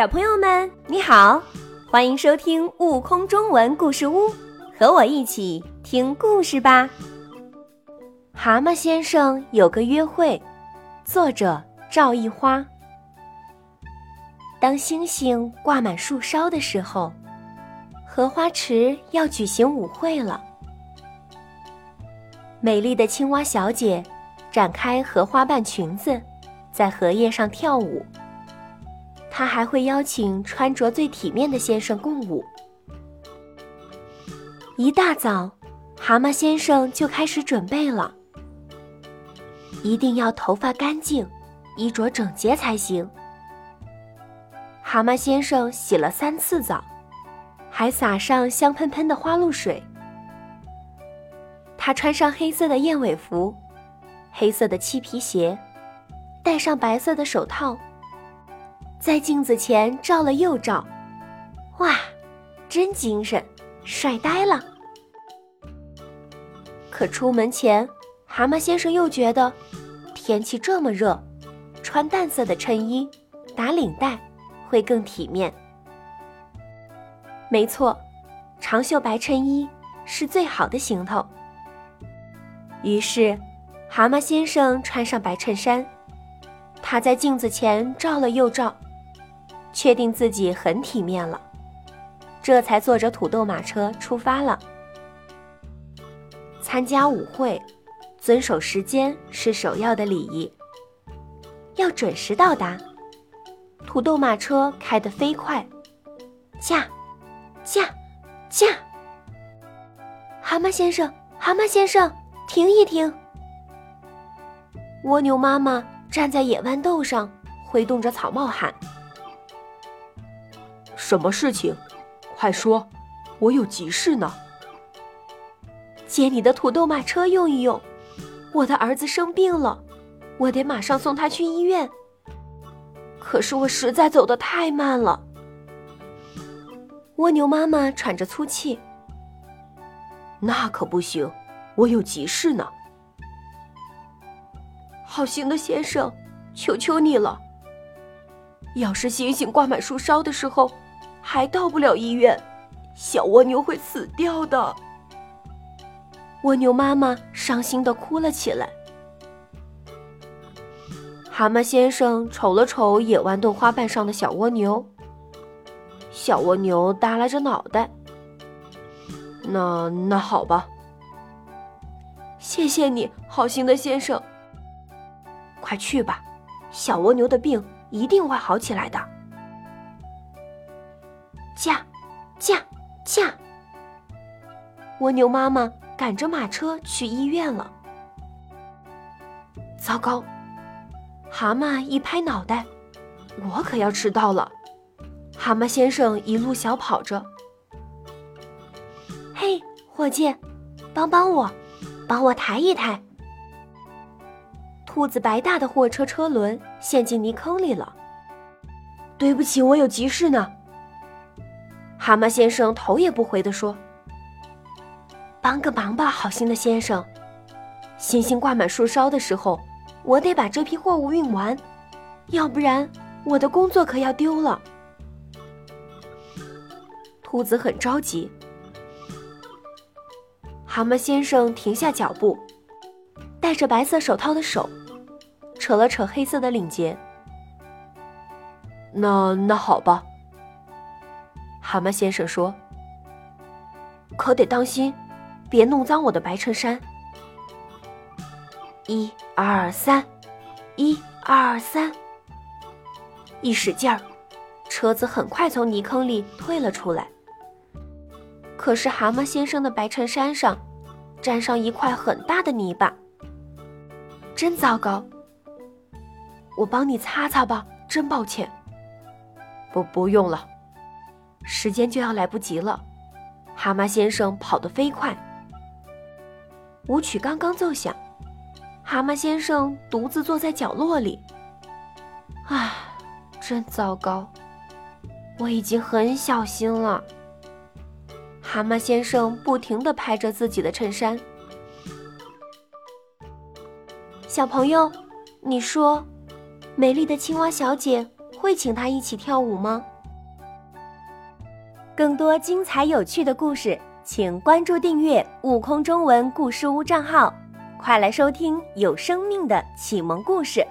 小朋友们，你好，欢迎收听《悟空中文故事屋》，和我一起听故事吧。蛤蟆先生有个约会，作者赵一花。当星星挂满树梢的时候，荷花池要举行舞会了。美丽的青蛙小姐展开荷花瓣裙子，在荷叶上跳舞。他还会邀请穿着最体面的先生共舞。一大早，蛤蟆先生就开始准备了。一定要头发干净，衣着整洁才行。蛤蟆先生洗了三次澡，还撒上香喷喷的花露水。他穿上黑色的燕尾服，黑色的漆皮鞋，戴上白色的手套。在镜子前照了又照，哇，真精神，帅呆了。可出门前，蛤蟆先生又觉得，天气这么热，穿淡色的衬衣，打领带，会更体面。没错，长袖白衬衣是最好的行头。于是，蛤蟆先生穿上白衬衫，他在镜子前照了又照。确定自己很体面了，这才坐着土豆马车出发了。参加舞会，遵守时间是首要的礼仪，要准时到达。土豆马车开得飞快，驾，驾，驾！蛤蟆先生，蛤蟆先生，停一停！蜗牛妈妈站在野豌豆上，挥动着草帽喊。什么事情？快说，我有急事呢。借你的土豆马车用一用，我的儿子生病了，我得马上送他去医院。可是我实在走得太慢了。蜗牛妈妈喘着粗气。那可不行，我有急事呢。好心的先生，求求你了。要是星星挂满树梢的时候。还到不了医院，小蜗牛会死掉的。蜗牛妈妈伤心的哭了起来。蛤蟆先生瞅了瞅野豌豆花瓣上的小蜗牛，小蜗牛耷拉着脑袋。那那好吧，谢谢你好心的先生。快去吧，小蜗牛的病一定会好起来的。驾，驾，驾！蜗牛妈妈赶着马车去医院了。糟糕！蛤蟆一拍脑袋，我可要迟到了。蛤蟆先生一路小跑着。嘿，伙计，帮帮我，帮我抬一抬。兔子白大的货车车轮陷进泥坑里了。对不起，我有急事呢。蛤蟆先生头也不回地说：“帮个忙吧，好心的先生。星星挂满树梢的时候，我得把这批货物运完，要不然我的工作可要丢了。”兔子很着急。蛤蟆先生停下脚步，戴着白色手套的手，扯了扯黑色的领结。那那好吧。蛤蟆先生说：“可得当心，别弄脏我的白衬衫。”一二三，一二三，一使劲儿，车子很快从泥坑里退了出来。可是蛤蟆先生的白衬衫上沾上一块很大的泥巴，真糟糕！我帮你擦擦吧，真抱歉。不，不用了。时间就要来不及了，蛤蟆先生跑得飞快。舞曲刚刚奏响，蛤蟆先生独自坐在角落里。唉，真糟糕！我已经很小心了。蛤蟆先生不停地拍着自己的衬衫。小朋友，你说，美丽的青蛙小姐会请他一起跳舞吗？更多精彩有趣的故事，请关注订阅“悟空中文故事屋”账号，快来收听有生命的启蒙故事。